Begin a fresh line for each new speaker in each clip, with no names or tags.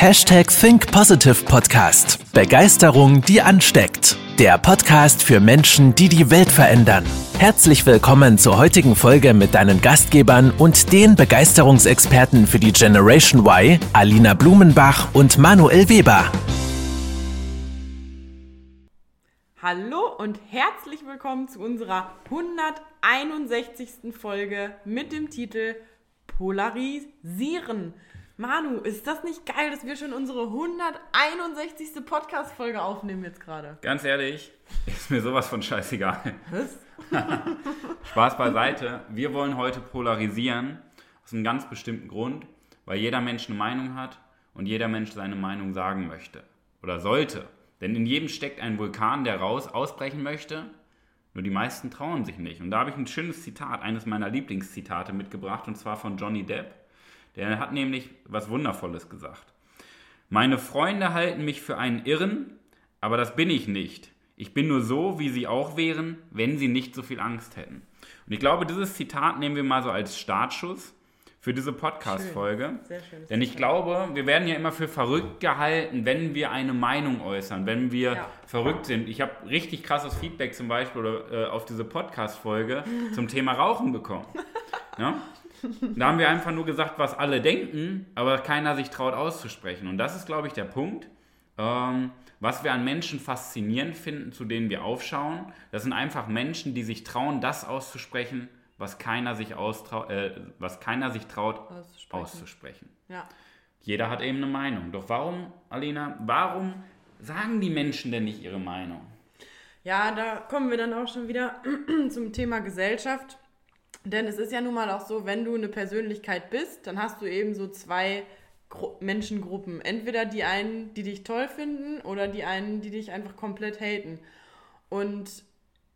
Hashtag Think Positive Podcast. Begeisterung, die ansteckt. Der Podcast für Menschen, die die Welt verändern. Herzlich willkommen zur heutigen Folge mit deinen Gastgebern und den Begeisterungsexperten für die Generation Y, Alina Blumenbach und Manuel Weber.
Hallo und herzlich willkommen zu unserer 161. Folge mit dem Titel Polarisieren. Manu, ist das nicht geil, dass wir schon unsere 161. Podcast-Folge aufnehmen jetzt gerade?
Ganz ehrlich, ist mir sowas von scheißegal. Was? Spaß beiseite. Wir wollen heute polarisieren, aus einem ganz bestimmten Grund, weil jeder Mensch eine Meinung hat und jeder Mensch seine Meinung sagen möchte. Oder sollte. Denn in jedem steckt ein Vulkan, der raus ausbrechen möchte. Nur die meisten trauen sich nicht. Und da habe ich ein schönes Zitat, eines meiner Lieblingszitate mitgebracht, und zwar von Johnny Depp. Der hat nämlich was Wundervolles gesagt. Meine Freunde halten mich für einen Irren, aber das bin ich nicht. Ich bin nur so, wie sie auch wären, wenn sie nicht so viel Angst hätten. Und ich glaube, dieses Zitat nehmen wir mal so als Startschuss für diese Podcast-Folge. Denn ich glaube, wir werden ja immer für verrückt gehalten, wenn wir eine Meinung äußern, wenn wir ja. verrückt sind. Ich habe richtig krasses Feedback zum Beispiel äh, auf diese Podcast-Folge zum Thema Rauchen bekommen. Ja? Da haben wir einfach nur gesagt, was alle denken, aber keiner sich traut auszusprechen. Und das ist, glaube ich, der Punkt, ähm, was wir an Menschen faszinierend finden, zu denen wir aufschauen. Das sind einfach Menschen, die sich trauen, das auszusprechen, was keiner sich, äh, was keiner sich traut auszusprechen. auszusprechen. Ja. Jeder hat eben eine Meinung. Doch warum, Alina, warum sagen die Menschen denn nicht ihre Meinung?
Ja, da kommen wir dann auch schon wieder zum Thema Gesellschaft. Denn es ist ja nun mal auch so, wenn du eine Persönlichkeit bist, dann hast du eben so zwei Gru Menschengruppen. Entweder die einen, die dich toll finden oder die einen, die dich einfach komplett haten. Und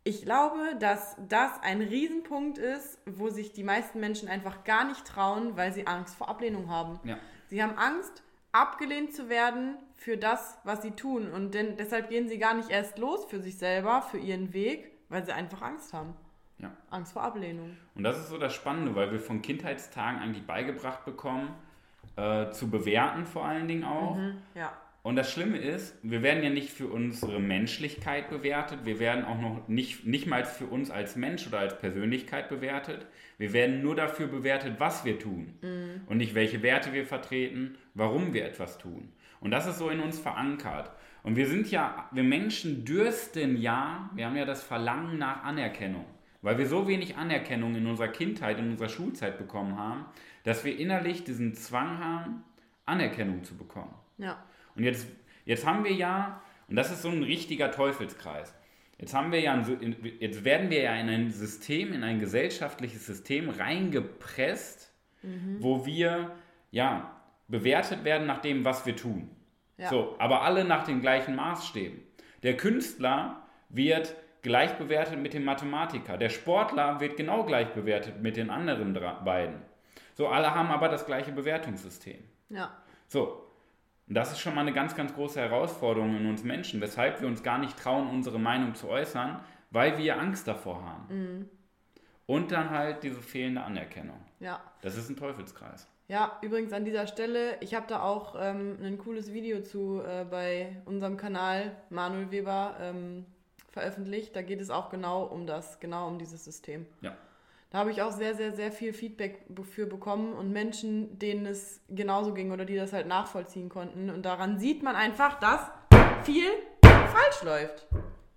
ich glaube, dass das ein Riesenpunkt ist, wo sich die meisten Menschen einfach gar nicht trauen, weil sie Angst vor Ablehnung haben. Ja. Sie haben Angst, abgelehnt zu werden für das, was sie tun. Und denn, deshalb gehen sie gar nicht erst los für sich selber, für ihren Weg, weil sie einfach Angst haben. Ja. Angst vor Ablehnung.
Und das ist so das Spannende, weil wir von Kindheitstagen eigentlich beigebracht bekommen, äh, zu bewerten vor allen Dingen auch. Mhm, ja. Und das Schlimme ist, wir werden ja nicht für unsere Menschlichkeit bewertet, wir werden auch noch nicht, nicht mal für uns als Mensch oder als Persönlichkeit bewertet. Wir werden nur dafür bewertet, was wir tun mhm. und nicht welche Werte wir vertreten, warum wir etwas tun. Und das ist so in uns verankert. Und wir sind ja, wir Menschen dürsten ja, wir haben ja das Verlangen nach Anerkennung. Weil wir so wenig Anerkennung in unserer Kindheit, in unserer Schulzeit bekommen haben, dass wir innerlich diesen Zwang haben, Anerkennung zu bekommen. Ja. Und jetzt, jetzt haben wir ja, und das ist so ein richtiger Teufelskreis, jetzt haben wir ja, ein, jetzt werden wir ja in ein System, in ein gesellschaftliches System reingepresst, mhm. wo wir ja bewertet werden nach dem, was wir tun. Ja. So, aber alle nach den gleichen Maßstäben. Der Künstler wird gleich bewertet mit dem Mathematiker. Der Sportler wird genau gleich bewertet mit den anderen beiden. So, alle haben aber das gleiche Bewertungssystem. Ja. So, und das ist schon mal eine ganz, ganz große Herausforderung in uns Menschen, weshalb wir uns gar nicht trauen, unsere Meinung zu äußern, weil wir Angst davor haben. Mhm. Und dann halt diese fehlende Anerkennung. Ja. Das ist ein Teufelskreis.
Ja, übrigens an dieser Stelle, ich habe da auch ähm, ein cooles Video zu äh, bei unserem Kanal Manuel Weber ähm, veröffentlicht. Da geht es auch genau um das, genau um dieses System. Ja. Da habe ich auch sehr, sehr, sehr viel Feedback für bekommen und Menschen, denen es genauso ging oder die das halt nachvollziehen konnten. Und daran sieht man einfach, dass viel falsch läuft.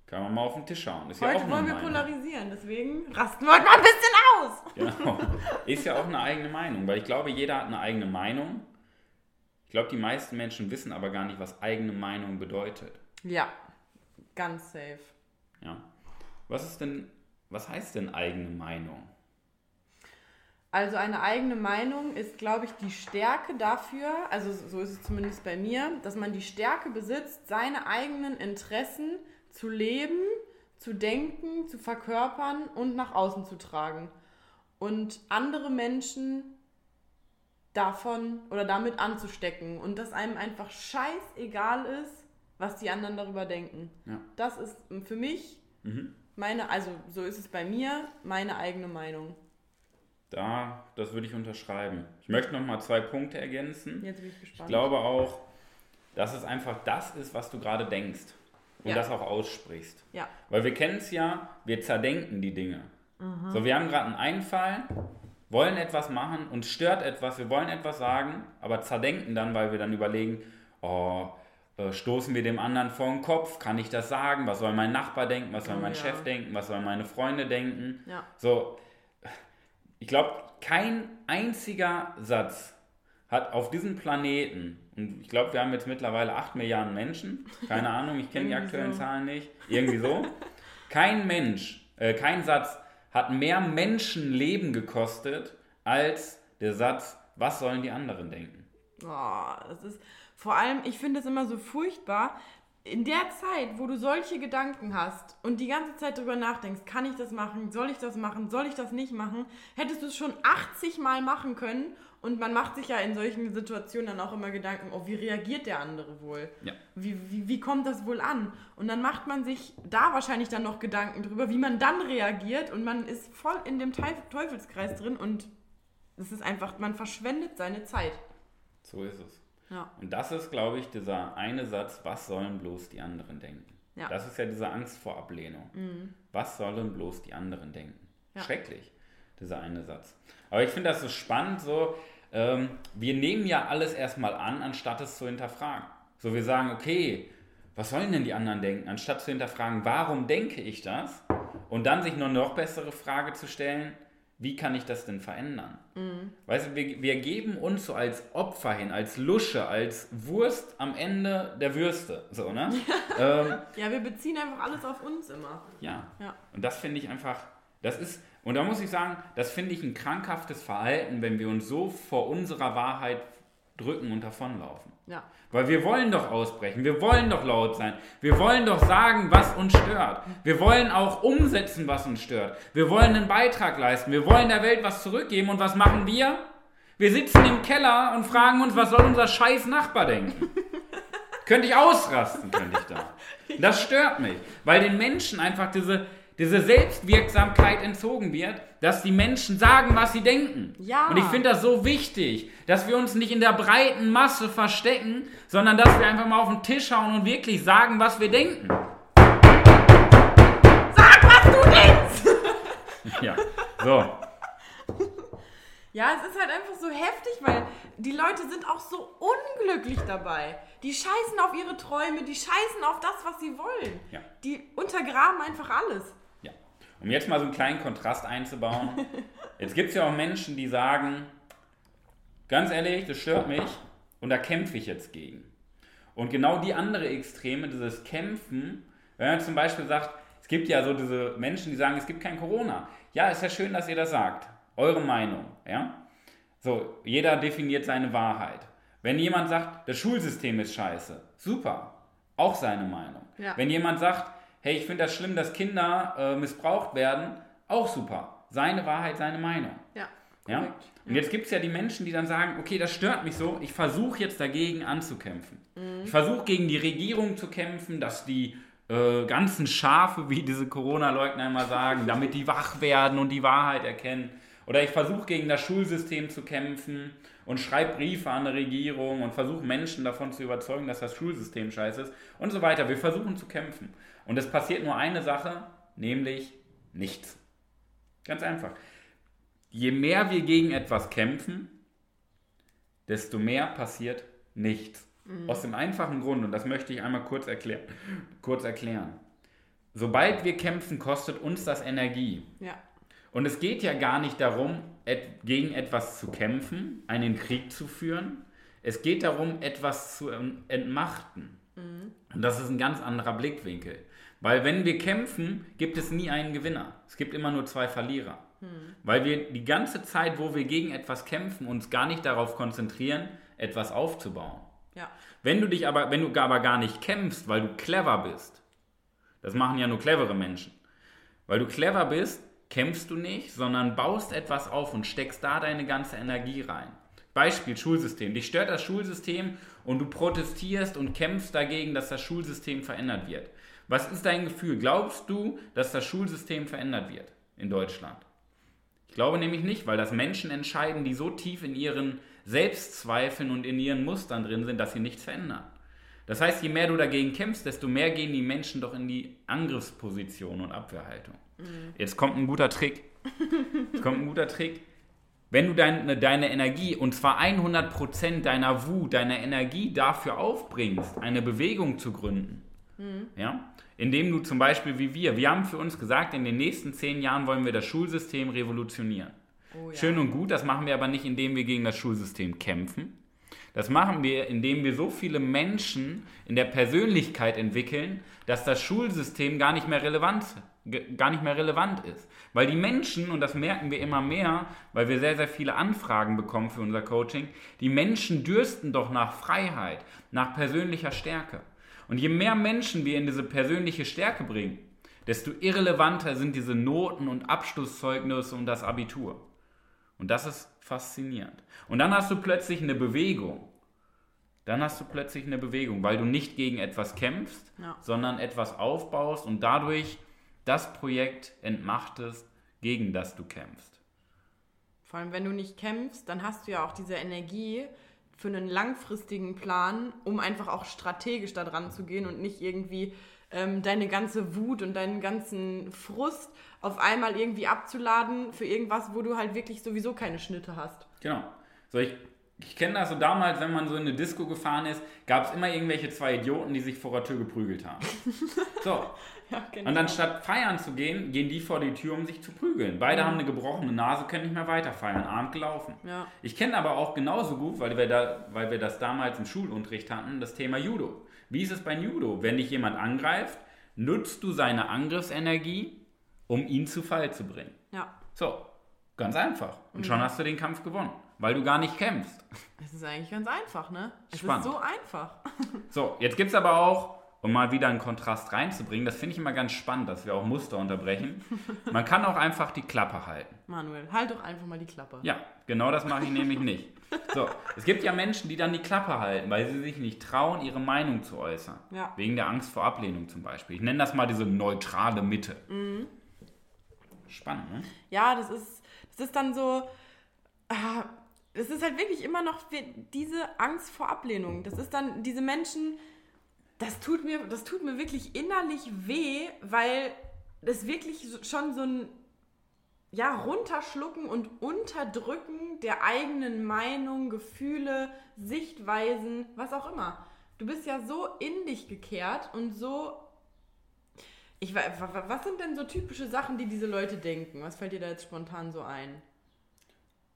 Kann man mal auf den Tisch schauen.
Ist Heute ja auch wollen wir Meinung. polarisieren, deswegen rasten wir heute mal ein bisschen aus.
Genau. Ist ja auch eine eigene Meinung, weil ich glaube, jeder hat eine eigene Meinung. Ich glaube, die meisten Menschen wissen aber gar nicht, was eigene Meinung bedeutet.
Ja, ganz safe.
Ja. Was ist denn, was heißt denn eigene Meinung?
Also eine eigene Meinung ist, glaube ich, die Stärke dafür, also so ist es zumindest bei mir, dass man die Stärke besitzt, seine eigenen Interessen zu leben, zu denken, zu verkörpern und nach außen zu tragen. Und andere Menschen davon oder damit anzustecken und dass einem einfach scheißegal ist, was die anderen darüber denken. Ja. Das ist für mich mhm. meine, also so ist es bei mir, meine eigene Meinung.
Da, das würde ich unterschreiben. Ich möchte noch mal zwei Punkte ergänzen. Jetzt bin ich gespannt. Ich glaube auch, dass es einfach das ist, was du gerade denkst und ja. das auch aussprichst.
Ja.
Weil wir kennen es ja, wir zerdenken die Dinge. Mhm. So, wir haben gerade einen Einfall, wollen etwas machen, uns stört etwas, wir wollen etwas sagen, aber zerdenken dann, weil wir dann überlegen, oh, stoßen wir dem anderen vor den Kopf, kann ich das sagen, was soll mein Nachbar denken, was soll oh, mein ja. Chef denken, was sollen meine Freunde denken.
Ja.
So, ich glaube, kein einziger Satz hat auf diesem Planeten, und ich glaube, wir haben jetzt mittlerweile 8 Milliarden Menschen, keine Ahnung, ich kenne die aktuellen so. Zahlen nicht, irgendwie so, kein Mensch, äh, kein Satz hat mehr Menschenleben gekostet als der Satz, was sollen die anderen denken?
Boah, das ist vor allem, ich finde es immer so furchtbar, in der Zeit, wo du solche Gedanken hast und die ganze Zeit darüber nachdenkst, kann ich das machen, soll ich das machen, soll ich das nicht machen, hättest du es schon 80 Mal machen können und man macht sich ja in solchen Situationen dann auch immer Gedanken, oh, wie reagiert der andere wohl?
Ja.
Wie, wie, wie kommt das wohl an? Und dann macht man sich da wahrscheinlich dann noch Gedanken drüber, wie man dann reagiert und man ist voll in dem Teufelskreis drin und es ist einfach, man verschwendet seine Zeit.
So ist es.
Ja.
Und das ist, glaube ich, dieser eine Satz, was sollen bloß die anderen denken?
Ja.
Das ist ja diese Angst vor Ablehnung.
Mhm.
Was sollen bloß die anderen denken?
Ja.
Schrecklich, dieser eine Satz. Aber ich finde das so spannend, so, ähm, wir nehmen ja alles erstmal an, anstatt es zu hinterfragen. So, wir sagen, okay, was sollen denn die anderen denken? Anstatt zu hinterfragen, warum denke ich das? Und dann sich noch eine noch bessere Frage zu stellen, wie kann ich das denn verändern?
Mhm.
Weißt du, wir, wir geben uns so als Opfer hin, als Lusche, als Wurst am Ende der Würste. So, ne?
ähm, ja, wir beziehen einfach alles auf uns immer.
Ja.
ja.
Und das finde ich einfach, das ist, und da muss ich sagen, das finde ich ein krankhaftes Verhalten, wenn wir uns so vor unserer Wahrheit drücken und davonlaufen.
Ja.
Weil wir wollen doch ausbrechen, wir wollen doch laut sein, wir wollen doch sagen, was uns stört. Wir wollen auch umsetzen, was uns stört. Wir wollen einen Beitrag leisten, wir wollen der Welt was zurückgeben und was machen wir? Wir sitzen im Keller und fragen uns, was soll unser scheiß Nachbar denken? könnte ich ausrasten, könnte ich da. Das stört mich, weil den Menschen einfach diese, diese Selbstwirksamkeit entzogen wird, dass die Menschen sagen, was sie denken.
Ja.
Und ich finde das so wichtig, dass wir uns nicht in der breiten Masse verstecken, sondern dass wir einfach mal auf den Tisch hauen und wirklich sagen, was wir denken.
Sag, was du denkst!
ja, so.
Ja, es ist halt einfach so heftig, weil die Leute sind auch so unglücklich dabei. Die scheißen auf ihre Träume, die scheißen auf das, was sie wollen.
Ja.
Die untergraben einfach alles.
Um jetzt mal so einen kleinen Kontrast einzubauen. Jetzt gibt es ja auch Menschen, die sagen, ganz ehrlich, das stört mich und da kämpfe ich jetzt gegen. Und genau die andere Extreme, dieses Kämpfen, wenn man zum Beispiel sagt, es gibt ja so diese Menschen, die sagen, es gibt kein Corona. Ja, ist ja schön, dass ihr das sagt. Eure Meinung, ja? So, jeder definiert seine Wahrheit. Wenn jemand sagt, das Schulsystem ist scheiße, super, auch seine Meinung.
Ja.
Wenn jemand sagt, hey, ich finde das schlimm, dass Kinder äh, missbraucht werden, auch super. Seine Wahrheit, seine Meinung.
Ja.
Ja? Und jetzt gibt es ja die Menschen, die dann sagen, okay, das stört mich so, ich versuche jetzt dagegen anzukämpfen.
Mhm.
Ich versuche gegen die Regierung zu kämpfen, dass die äh, ganzen Schafe, wie diese Corona-Leugner immer sagen, damit die wach werden und die Wahrheit erkennen. Oder ich versuche gegen das Schulsystem zu kämpfen und schreibe Briefe an die Regierung und versuche Menschen davon zu überzeugen, dass das Schulsystem scheiße ist und so weiter. Wir versuchen zu kämpfen. Und es passiert nur eine Sache, nämlich nichts. Ganz einfach. Je mehr wir gegen etwas kämpfen, desto mehr passiert nichts. Mhm. Aus dem einfachen Grund, und das möchte ich einmal kurz, erklär kurz erklären. Sobald wir kämpfen, kostet uns das Energie.
Ja.
Und es geht ja gar nicht darum, et gegen etwas zu kämpfen, einen Krieg zu führen. Es geht darum, etwas zu entmachten.
Mhm.
Und das ist ein ganz anderer Blickwinkel. Weil wenn wir kämpfen, gibt es nie einen Gewinner. Es gibt immer nur zwei Verlierer.
Mhm.
Weil wir die ganze Zeit, wo wir gegen etwas kämpfen, uns gar nicht darauf konzentrieren, etwas aufzubauen.
Ja.
Wenn du dich aber, wenn du aber gar nicht kämpfst, weil du clever bist, das machen ja nur clevere Menschen. Weil du clever bist, kämpfst du nicht, sondern baust etwas auf und steckst da deine ganze Energie rein. Beispiel Schulsystem. Dich stört das Schulsystem und du protestierst und kämpfst dagegen, dass das Schulsystem verändert wird. Was ist dein Gefühl? Glaubst du, dass das Schulsystem verändert wird in Deutschland? Ich glaube nämlich nicht, weil das Menschen entscheiden, die so tief in ihren Selbstzweifeln und in ihren Mustern drin sind, dass sie nichts verändern. Das heißt, je mehr du dagegen kämpfst, desto mehr gehen die Menschen doch in die Angriffsposition und Abwehrhaltung. Mhm. Jetzt kommt ein guter Trick. Jetzt kommt ein guter Trick. Wenn du dein, deine Energie, und zwar 100% deiner Wut, deiner Energie dafür aufbringst, eine Bewegung zu gründen, mhm. ja, indem du zum Beispiel wie wir, wir haben für uns gesagt, in den nächsten zehn Jahren wollen wir das Schulsystem revolutionieren. Oh, ja. Schön und gut, das machen wir aber nicht, indem wir gegen das Schulsystem kämpfen. Das machen wir, indem wir so viele Menschen in der Persönlichkeit entwickeln, dass das Schulsystem gar nicht mehr relevant, gar nicht mehr relevant ist. Weil die Menschen, und das merken wir immer mehr, weil wir sehr, sehr viele Anfragen bekommen für unser Coaching, die Menschen dürsten doch nach Freiheit, nach persönlicher Stärke. Und je mehr Menschen wir in diese persönliche Stärke bringen, desto irrelevanter sind diese Noten und Abschlusszeugnisse und das Abitur. Und das ist faszinierend. Und dann hast du plötzlich eine Bewegung. Dann hast du plötzlich eine Bewegung, weil du nicht gegen etwas kämpfst, ja. sondern etwas aufbaust und dadurch das Projekt entmachtest, gegen das du kämpfst.
Vor allem, wenn du nicht kämpfst, dann hast du ja auch diese Energie für einen langfristigen Plan, um einfach auch strategisch da dran zu gehen und nicht irgendwie ähm, deine ganze Wut und deinen ganzen Frust auf einmal irgendwie abzuladen für irgendwas, wo du halt wirklich sowieso keine Schnitte hast.
Genau. So, ich, ich kenne das so damals, wenn man so in eine Disco gefahren ist, gab es immer irgendwelche zwei Idioten, die sich vor der Tür geprügelt haben. So. ja, genau. Und anstatt feiern zu gehen, gehen die vor die Tür, um sich zu prügeln. Beide mhm. haben eine gebrochene Nase, können nicht mehr weiter feiern, Abend gelaufen. Ja. Ich kenne aber auch genauso gut, weil wir, da, weil wir das damals im Schulunterricht hatten, das Thema Judo. Wie ist es bei Judo? Wenn dich jemand angreift, nutzt du seine Angriffsenergie, um ihn zu Fall zu bringen. Ja. So, ganz einfach. Und mhm. schon hast du den Kampf gewonnen, weil du gar nicht kämpfst.
Es ist eigentlich ganz einfach, ne? Es Spannend. ist so einfach.
so, jetzt gibt es aber auch, um mal wieder einen Kontrast reinzubringen, das finde ich immer ganz spannend, dass wir auch Muster unterbrechen. Man kann auch einfach die Klappe halten.
Manuel, halt doch einfach mal die Klappe.
Ja, genau das mache ich nämlich nicht. So, es gibt ja Menschen, die dann die Klappe halten, weil sie sich nicht trauen, ihre Meinung zu äußern. Ja. Wegen der Angst vor Ablehnung zum Beispiel. Ich nenne das mal diese neutrale Mitte. Mhm. Spannend, ne?
Ja, das ist, das ist dann so. Es ist halt wirklich immer noch diese Angst vor Ablehnung. Das ist dann diese Menschen, das tut mir, das tut mir wirklich innerlich weh, weil das wirklich schon so ein ja, runterschlucken und unterdrücken der eigenen Meinung, Gefühle, Sichtweisen, was auch immer. Du bist ja so in dich gekehrt und so. Ich, was sind denn so typische Sachen, die diese Leute denken? Was fällt dir da jetzt spontan so ein?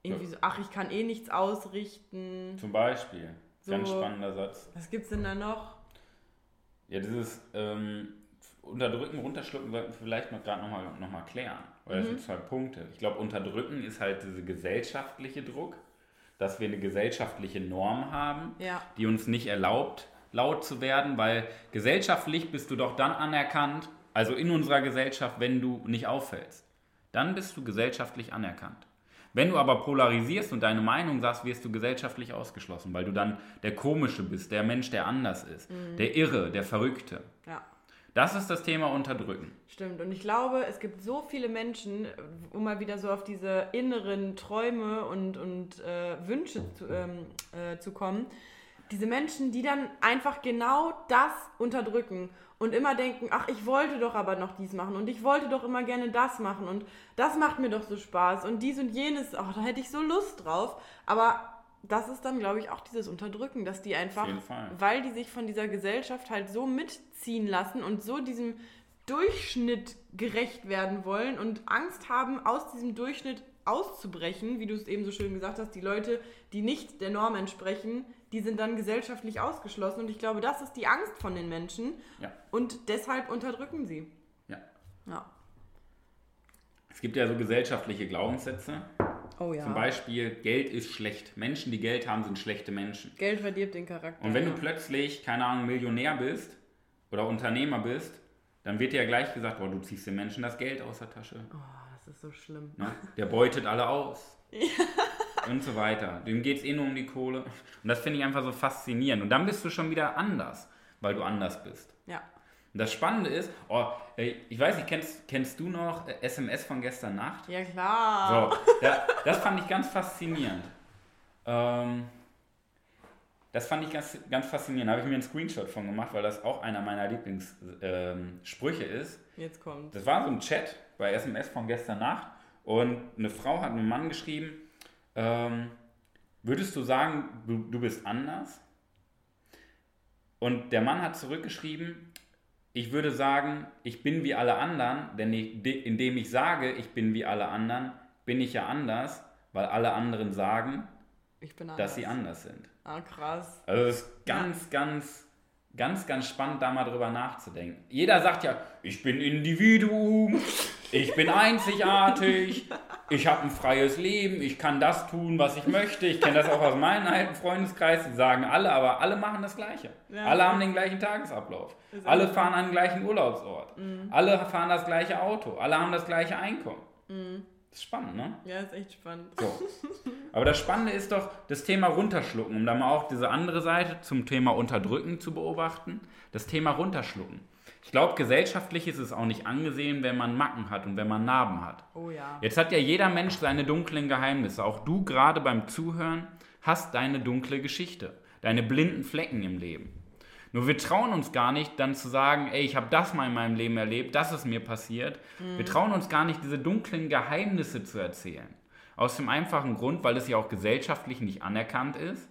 Irgendwie so, ach, ich kann eh nichts ausrichten.
Zum Beispiel. So, Ganz spannender Satz.
Was gibt's denn da noch?
Ja, dieses ähm, Unterdrücken, Runterschlucken sollten wir vielleicht noch gerade nochmal noch mal klären. Weil das mhm. sind zwei Punkte. Ich glaube, unterdrücken ist halt dieser gesellschaftliche Druck, dass wir eine gesellschaftliche Norm haben, ja. die uns nicht erlaubt, laut zu werden, weil gesellschaftlich bist du doch dann anerkannt, also in unserer Gesellschaft, wenn du nicht auffällst. Dann bist du gesellschaftlich anerkannt. Wenn du aber polarisierst und deine Meinung sagst, wirst du gesellschaftlich ausgeschlossen, weil du dann der Komische bist, der Mensch, der anders ist, mhm. der Irre, der Verrückte. Ja. Das ist das Thema Unterdrücken.
Stimmt. Und ich glaube, es gibt so viele Menschen, um mal wieder so auf diese inneren Träume und, und äh, Wünsche zu, ähm, äh, zu kommen, diese Menschen, die dann einfach genau das unterdrücken und immer denken, ach, ich wollte doch aber noch dies machen und ich wollte doch immer gerne das machen und das macht mir doch so Spaß und dies und jenes, ach, da hätte ich so Lust drauf. Aber das ist dann, glaube ich, auch dieses Unterdrücken, dass die einfach, weil die sich von dieser Gesellschaft halt so mitziehen lassen und so diesem Durchschnitt gerecht werden wollen und Angst haben, aus diesem Durchschnitt auszubrechen, wie du es eben so schön gesagt hast, die Leute, die nicht der Norm entsprechen, die sind dann gesellschaftlich ausgeschlossen und ich glaube, das ist die Angst von den Menschen ja. und deshalb unterdrücken sie.
Ja. ja. Es gibt ja so gesellschaftliche Glaubenssätze, Oh ja. Zum Beispiel, Geld ist schlecht. Menschen, die Geld haben, sind schlechte Menschen.
Geld verdirbt den Charakter.
Und wenn ja. du plötzlich, keine Ahnung, Millionär bist oder Unternehmer bist, dann wird dir ja gleich gesagt, boah, du ziehst den Menschen das Geld aus der Tasche.
Oh, das ist so schlimm.
Ne? Der beutet alle aus. Ja. Und so weiter. Dem geht es eh nur um die Kohle. Und das finde ich einfach so faszinierend. Und dann bist du schon wieder anders, weil du anders bist. Ja. Und das Spannende ist, oh, ich weiß nicht, kennst, kennst du noch SMS von gestern Nacht?
Ja, klar.
So, ja, das fand ich ganz faszinierend. Ähm, das fand ich ganz, ganz faszinierend. Da habe ich mir einen Screenshot von gemacht, weil das auch einer meiner Lieblingssprüche ähm, ist.
Jetzt kommt.
Das war so ein Chat bei SMS von gestern Nacht und eine Frau hat einem Mann geschrieben, ähm, würdest du sagen, du, du bist anders? Und der Mann hat zurückgeschrieben, ich würde sagen, ich bin wie alle anderen, denn ich, indem ich sage, ich bin wie alle anderen, bin ich ja anders, weil alle anderen sagen, dass sie anders sind.
Ah, krass.
Also es ist ganz, ganz, ganz, ganz spannend, da mal drüber nachzudenken. Jeder sagt ja, ich bin Individuum, ich bin einzigartig, ich habe ein freies Leben, ich kann das tun, was ich möchte. Ich kenne das auch aus meinem alten Freundeskreis, die sagen alle, aber alle machen das Gleiche. Ja, alle haben den gleichen Tagesablauf. Alle fahren an den gleichen Urlaubsort. Mhm. Alle fahren das gleiche Auto. Alle haben das gleiche Einkommen. Mhm. Das ist spannend, ne?
Ja, ist echt spannend.
So. Aber das Spannende ist doch das Thema runterschlucken, um da mal auch diese andere Seite zum Thema Unterdrücken zu beobachten. Das Thema runterschlucken. Ich glaube, gesellschaftlich ist es auch nicht angesehen, wenn man Macken hat und wenn man Narben hat.
Oh ja.
Jetzt hat ja jeder Mensch seine dunklen Geheimnisse. Auch du gerade beim Zuhören hast deine dunkle Geschichte, deine blinden Flecken im Leben. Nur wir trauen uns gar nicht, dann zu sagen, ey, ich habe das mal in meinem Leben erlebt, das ist mir passiert. Mhm. Wir trauen uns gar nicht, diese dunklen Geheimnisse zu erzählen. Aus dem einfachen Grund, weil es ja auch gesellschaftlich nicht anerkannt ist,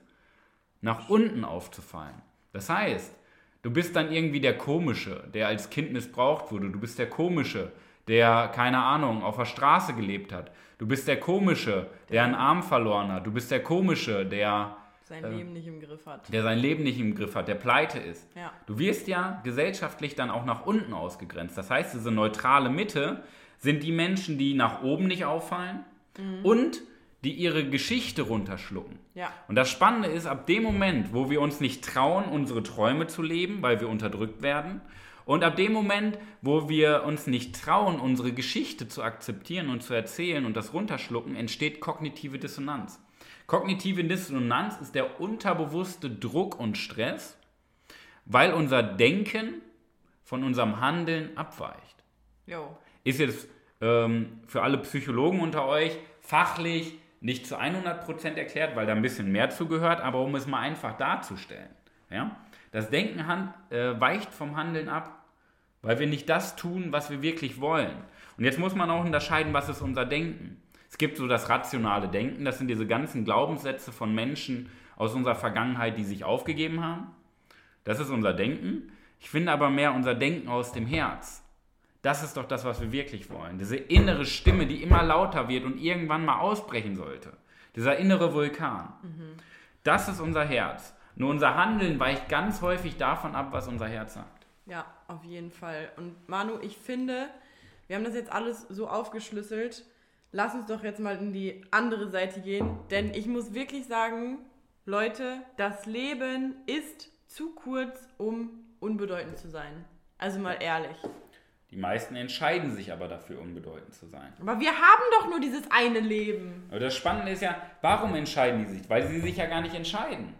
nach unten aufzufallen. Das heißt, du bist dann irgendwie der Komische, der als Kind missbraucht wurde. Du bist der Komische, der, keine Ahnung, auf der Straße gelebt hat. Du bist der Komische, der einen Arm verloren hat. Du bist der Komische, der
sein äh, Leben nicht im Griff hat.
Der sein Leben nicht im Griff hat, der pleite ist.
Ja.
Du wirst ja gesellschaftlich dann auch nach unten ausgegrenzt. Das heißt, diese neutrale Mitte sind die Menschen, die nach oben nicht auffallen mhm. und die ihre Geschichte runterschlucken.
Ja.
Und das Spannende ist, ab dem Moment, wo wir uns nicht trauen, unsere Träume zu leben, weil wir unterdrückt werden, und ab dem Moment, wo wir uns nicht trauen, unsere Geschichte zu akzeptieren und zu erzählen und das runterschlucken, entsteht kognitive Dissonanz. Kognitive Dissonanz ist der unterbewusste Druck und Stress, weil unser Denken von unserem Handeln abweicht.
Jo.
Ist jetzt ähm, für alle Psychologen unter euch fachlich nicht zu 100% erklärt, weil da ein bisschen mehr zugehört, aber um es mal einfach darzustellen. Ja? Das Denken äh, weicht vom Handeln ab, weil wir nicht das tun, was wir wirklich wollen. Und jetzt muss man auch unterscheiden, was ist unser Denken. Es gibt so das rationale Denken, das sind diese ganzen Glaubenssätze von Menschen aus unserer Vergangenheit, die sich aufgegeben haben. Das ist unser Denken. Ich finde aber mehr unser Denken aus dem Herz. Das ist doch das, was wir wirklich wollen. Diese innere Stimme, die immer lauter wird und irgendwann mal ausbrechen sollte. Dieser innere Vulkan. Mhm. Das ist unser Herz. Nur unser Handeln weicht ganz häufig davon ab, was unser Herz sagt.
Ja, auf jeden Fall. Und Manu, ich finde, wir haben das jetzt alles so aufgeschlüsselt lass uns doch jetzt mal in die andere Seite gehen. Denn ich muss wirklich sagen, Leute, das Leben ist zu kurz, um unbedeutend zu sein. Also mal ehrlich.
Die meisten entscheiden sich aber dafür, unbedeutend zu sein.
Aber wir haben doch nur dieses eine Leben.
Aber das Spannende ist ja, warum entscheiden die sich? Weil sie sich ja gar nicht entscheiden.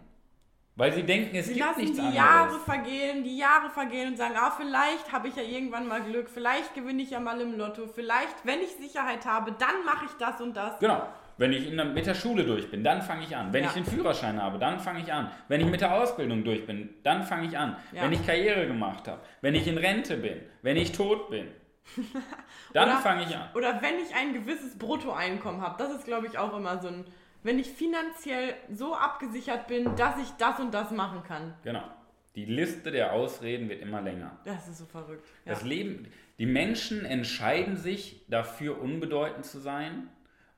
Weil sie denken, es sie gibt nichts anderes.
die Jahre vergehen, die Jahre vergehen und sagen, ah, vielleicht habe ich ja irgendwann mal Glück, vielleicht gewinne ich ja mal im Lotto, vielleicht, wenn ich Sicherheit habe, dann mache ich das und das.
Genau. Wenn ich der, mit der Schule durch bin, dann fange ich an. Wenn ja. ich den Führerschein habe, dann fange ich an. Wenn ich mit der Ausbildung durch bin, dann fange ich an. Ja. Wenn ich Karriere gemacht habe, wenn ich in Rente bin, wenn ich tot bin, dann fange ich an.
Oder wenn ich ein gewisses Bruttoeinkommen habe. Das ist, glaube ich, auch immer so ein wenn ich finanziell so abgesichert bin, dass ich das und das machen kann.
Genau. Die Liste der Ausreden wird immer länger.
Das ist so verrückt.
Ja. Das Leben, die Menschen entscheiden sich dafür, unbedeutend zu sein,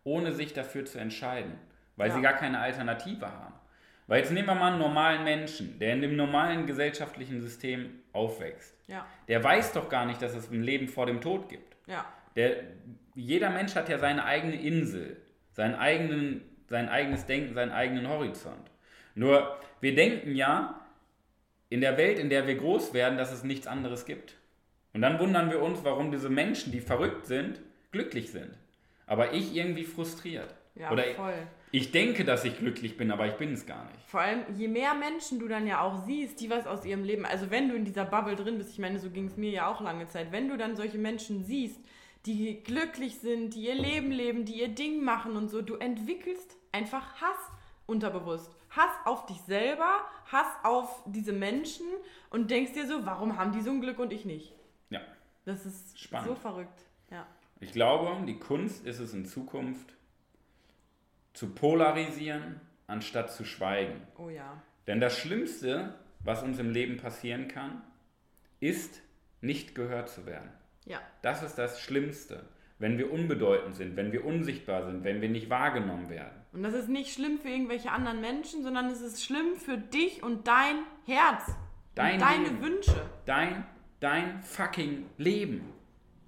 ohne sich dafür zu entscheiden, weil ja. sie gar keine Alternative haben. Weil jetzt nehmen wir mal einen normalen Menschen, der in dem normalen gesellschaftlichen System aufwächst.
Ja.
Der weiß doch gar nicht, dass es ein Leben vor dem Tod gibt.
Ja.
Der, jeder Mensch hat ja seine eigene Insel, seinen eigenen sein eigenes Denken, seinen eigenen Horizont. Nur, wir denken ja in der Welt, in der wir groß werden, dass es nichts anderes gibt. Und dann wundern wir uns, warum diese Menschen, die verrückt sind, glücklich sind. Aber ich irgendwie frustriert.
Ja, Oder voll.
Ich denke, dass ich glücklich bin, aber ich bin es gar nicht.
Vor allem, je mehr Menschen du dann ja auch siehst, die was aus ihrem Leben, also wenn du in dieser Bubble drin bist, ich meine, so ging es mir ja auch lange Zeit, wenn du dann solche Menschen siehst, die glücklich sind, die ihr Leben leben, die ihr Ding machen und so. Du entwickelst einfach Hass unterbewusst. Hass auf dich selber, Hass auf diese Menschen und denkst dir so, warum haben die so ein Glück und ich nicht?
Ja.
Das ist Spannend. so verrückt. Ja.
Ich glaube, die Kunst ist es in Zukunft zu polarisieren, anstatt zu schweigen.
Oh ja.
Denn das Schlimmste, was uns im Leben passieren kann, ist, nicht gehört zu werden.
Ja.
Das ist das Schlimmste, wenn wir unbedeutend sind, wenn wir unsichtbar sind, wenn wir nicht wahrgenommen werden.
Und das ist nicht schlimm für irgendwelche anderen Menschen, sondern es ist schlimm für dich und dein Herz.
Dein
und deine
Leben.
Wünsche.
Dein, dein fucking Leben.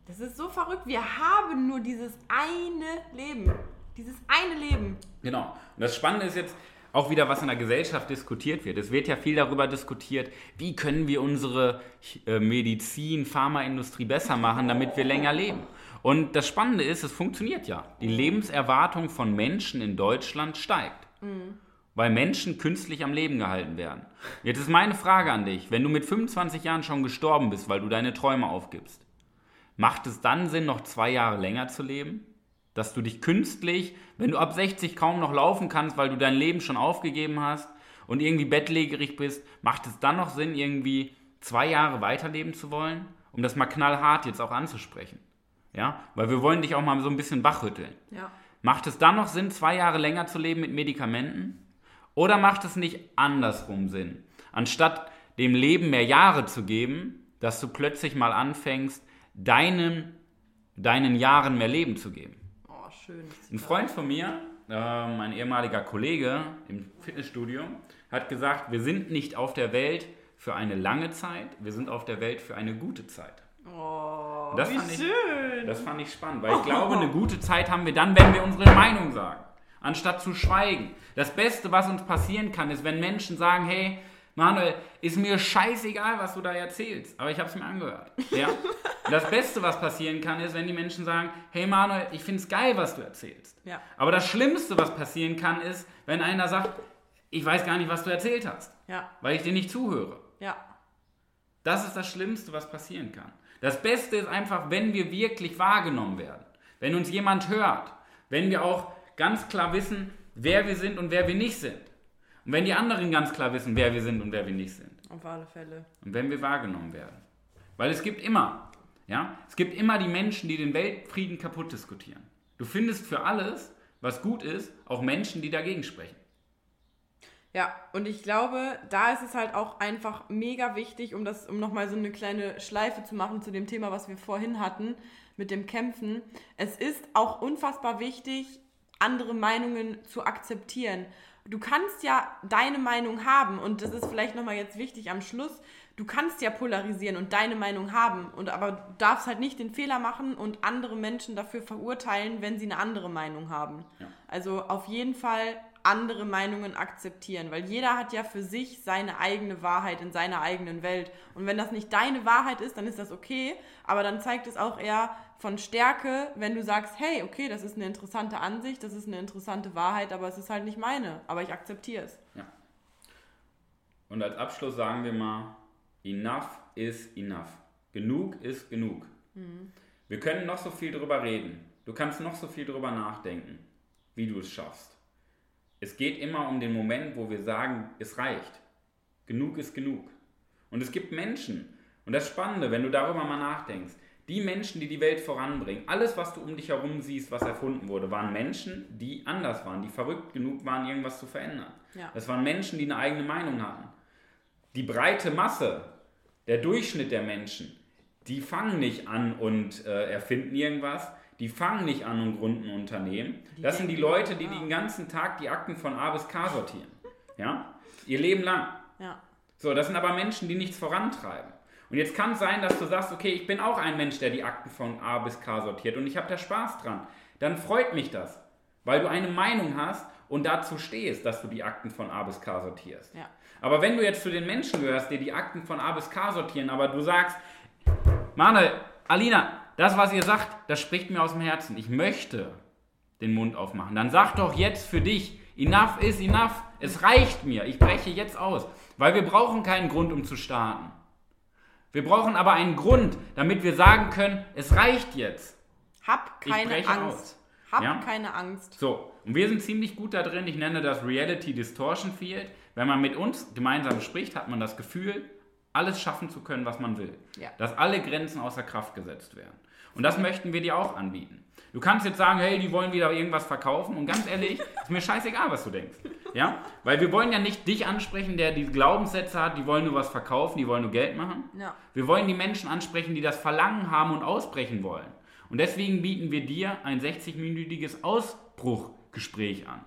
Das ist so verrückt. Wir haben nur dieses eine Leben. Dieses eine Leben.
Genau. Und das Spannende ist jetzt, auch wieder, was in der Gesellschaft diskutiert wird. Es wird ja viel darüber diskutiert, wie können wir unsere äh, Medizin, Pharmaindustrie besser machen, damit wir länger leben. Und das Spannende ist, es funktioniert ja. Die Lebenserwartung von Menschen in Deutschland steigt. Mhm. Weil Menschen künstlich am Leben gehalten werden. Jetzt ist meine Frage an dich, wenn du mit 25 Jahren schon gestorben bist, weil du deine Träume aufgibst, macht es dann Sinn, noch zwei Jahre länger zu leben? dass du dich künstlich, wenn du ab 60 kaum noch laufen kannst, weil du dein Leben schon aufgegeben hast und irgendwie bettlägerig bist, macht es dann noch Sinn, irgendwie zwei Jahre weiterleben zu wollen? Um das mal knallhart jetzt auch anzusprechen. Ja, weil wir wollen dich auch mal so ein bisschen wachrütteln.
Ja.
Macht es dann noch Sinn, zwei Jahre länger zu leben mit Medikamenten? Oder macht es nicht andersrum Sinn? Anstatt dem Leben mehr Jahre zu geben, dass du plötzlich mal anfängst, deinen, deinen Jahren mehr Leben zu geben
schön.
Ein Freund von mir, äh, mein ehemaliger Kollege im Fitnessstudio, hat gesagt, wir sind nicht auf der Welt für eine lange Zeit, wir sind auf der Welt für eine gute Zeit.
Oh,
das
wie
fand
schön.
Ich, das fand ich spannend, weil ich glaube, eine gute Zeit haben wir dann, wenn wir unsere Meinung sagen, anstatt zu schweigen. Das Beste, was uns passieren kann, ist, wenn Menschen sagen, hey, Manuel, ist mir scheißegal, was du da erzählst, aber ich habe es mir angehört. Ja? das Beste, was passieren kann, ist, wenn die Menschen sagen, hey Manuel, ich finde es geil, was du erzählst.
Ja.
Aber das Schlimmste, was passieren kann, ist, wenn einer sagt, ich weiß gar nicht, was du erzählt hast,
ja.
weil ich dir nicht zuhöre.
Ja.
Das ist das Schlimmste, was passieren kann. Das Beste ist einfach, wenn wir wirklich wahrgenommen werden, wenn uns jemand hört, wenn wir auch ganz klar wissen, wer wir sind und wer wir nicht sind. Und wenn die anderen ganz klar wissen, wer wir sind und wer wir nicht sind.
Auf alle Fälle.
Und wenn wir wahrgenommen werden. Weil es gibt immer, ja, es gibt immer die Menschen, die den Weltfrieden kaputt diskutieren. Du findest für alles, was gut ist, auch Menschen, die dagegen sprechen.
Ja, und ich glaube, da ist es halt auch einfach mega wichtig, um das, um nochmal so eine kleine Schleife zu machen zu dem Thema, was wir vorhin hatten, mit dem Kämpfen. Es ist auch unfassbar wichtig, andere Meinungen zu akzeptieren du kannst ja deine Meinung haben und das ist vielleicht nochmal jetzt wichtig am Schluss. Du kannst ja polarisieren und deine Meinung haben und aber du darfst halt nicht den Fehler machen und andere Menschen dafür verurteilen, wenn sie eine andere Meinung haben.
Ja.
Also auf jeden Fall andere Meinungen akzeptieren, weil jeder hat ja für sich seine eigene Wahrheit in seiner eigenen Welt. Und wenn das nicht deine Wahrheit ist, dann ist das okay, aber dann zeigt es auch eher von Stärke, wenn du sagst, hey, okay, das ist eine interessante Ansicht, das ist eine interessante Wahrheit, aber es ist halt nicht meine, aber ich akzeptiere es.
Ja. Und als Abschluss sagen wir mal, enough is enough. Genug ist genug. Mhm. Wir können noch so viel drüber reden. Du kannst noch so viel drüber nachdenken, wie du es schaffst. Es geht immer um den Moment, wo wir sagen, es reicht. Genug ist genug. Und es gibt Menschen, und das Spannende, wenn du darüber mal nachdenkst, die Menschen, die die Welt voranbringen, alles, was du um dich herum siehst, was erfunden wurde, waren Menschen, die anders waren, die verrückt genug waren, irgendwas zu verändern.
Ja.
Das waren Menschen, die eine eigene Meinung hatten. Die breite Masse, der Durchschnitt der Menschen, die fangen nicht an und äh, erfinden irgendwas, die fangen nicht an und gründen Unternehmen. Die das sind die Leute, die den ganzen Tag die Akten von A bis K sortieren. Ja? Ihr Leben lang.
Ja.
So, das sind aber Menschen, die nichts vorantreiben. Und jetzt kann es sein, dass du sagst, okay, ich bin auch ein Mensch, der die Akten von A bis K sortiert und ich habe da Spaß dran. Dann freut mich das, weil du eine Meinung hast und dazu stehst, dass du die Akten von A bis K sortierst.
Ja.
Aber wenn du jetzt zu den Menschen gehörst, die die Akten von A bis K sortieren, aber du sagst, Manuel, Alina, das, was ihr sagt, das spricht mir aus dem Herzen. Ich möchte den Mund aufmachen. Dann sag doch jetzt für dich, enough is enough. Es reicht mir. Ich breche jetzt aus. Weil wir brauchen keinen Grund, um zu starten. Wir brauchen aber einen Grund, damit wir sagen können, es reicht jetzt.
Hab keine Angst. Aus. Hab ja? keine Angst.
So, und wir sind ziemlich gut da drin. Ich nenne das Reality Distortion Field. Wenn man mit uns gemeinsam spricht, hat man das Gefühl, alles schaffen zu können, was man will. Ja. Dass alle Grenzen außer Kraft gesetzt werden. Und das möchten wir dir auch anbieten. Du kannst jetzt sagen, hey, die wollen wieder irgendwas verkaufen und ganz ehrlich, ist mir scheißegal, was du denkst. Ja? Weil wir wollen ja nicht dich ansprechen, der die Glaubenssätze hat, die wollen nur was verkaufen, die wollen nur Geld machen. Ja. Wir wollen die Menschen ansprechen, die das Verlangen haben und ausbrechen wollen. Und deswegen bieten wir dir ein 60-minütiges Ausbruchgespräch an,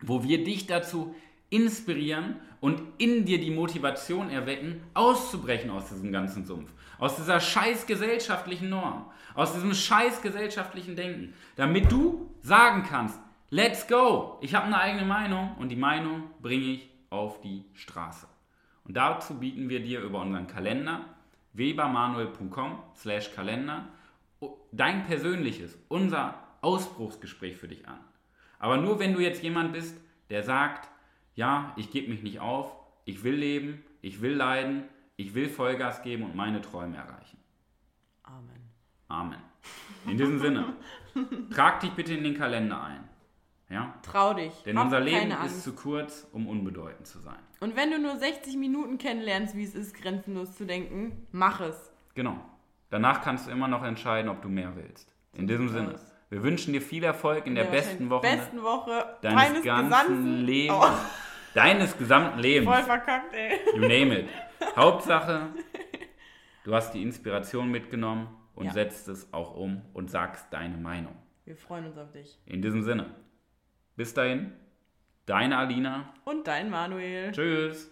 wo wir dich dazu inspirieren und in dir die Motivation erwecken, auszubrechen aus diesem ganzen Sumpf, aus dieser scheiß gesellschaftlichen Norm, aus diesem scheiß gesellschaftlichen Denken, damit du sagen kannst, let's go, ich habe eine eigene Meinung und die Meinung bringe ich auf die Straße. Und dazu bieten wir dir über unseren Kalender webermanuel.com slash Kalender dein persönliches, unser Ausbruchsgespräch für dich an. Aber nur wenn du jetzt jemand bist, der sagt, ja, ich gebe mich nicht auf, ich will leben, ich will leiden, ich will Vollgas geben und meine Träume erreichen.
Amen.
Amen. In diesem Sinne, trag dich bitte in den Kalender ein. Ja?
Trau dich.
Denn unser Leben ist zu kurz, um unbedeutend zu sein.
Und wenn du nur 60 Minuten kennenlernst, wie es ist, grenzenlos zu denken, mach es.
Genau. Danach kannst du immer noch entscheiden, ob du mehr willst. In diesem Sinne. Wir wünschen dir viel Erfolg in der, der besten Woche,
besten Woche
deines ganzen Lebens. Oh. Deines gesamten Lebens.
Voll verkackt, ey.
You name it. Hauptsache, du hast die Inspiration mitgenommen und ja. setzt es auch um und sagst deine Meinung.
Wir freuen uns auf dich.
In diesem Sinne. Bis dahin, deine Alina.
Und dein Manuel.
Tschüss.